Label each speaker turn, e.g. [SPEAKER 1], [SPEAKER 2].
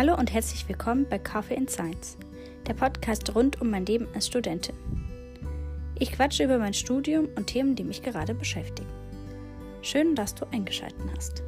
[SPEAKER 1] Hallo und herzlich willkommen bei Coffee in Science, der Podcast rund um mein Leben als Studentin. Ich quatsche über mein Studium und Themen, die mich gerade beschäftigen. Schön, dass du eingeschaltet hast.